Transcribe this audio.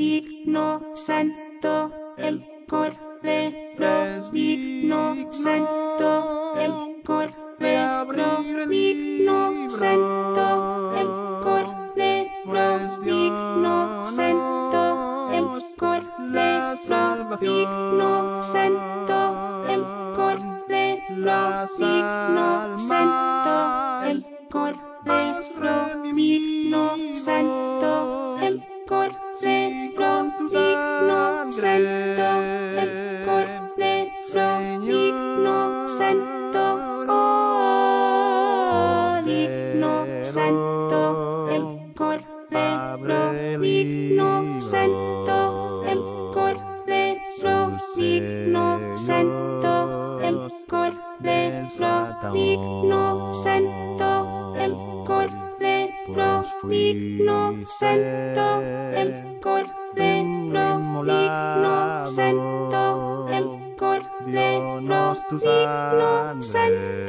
digno, santo, el cordero, digno, santo, el cordero, digno, santo, el cordero, digno, santo, el cordero, digno, santo, el cordero, digno, santo, el cordero, digno, digno, santo, el cordero, digno, santo, el cordero, digno, santo, el cordero, digno, santo,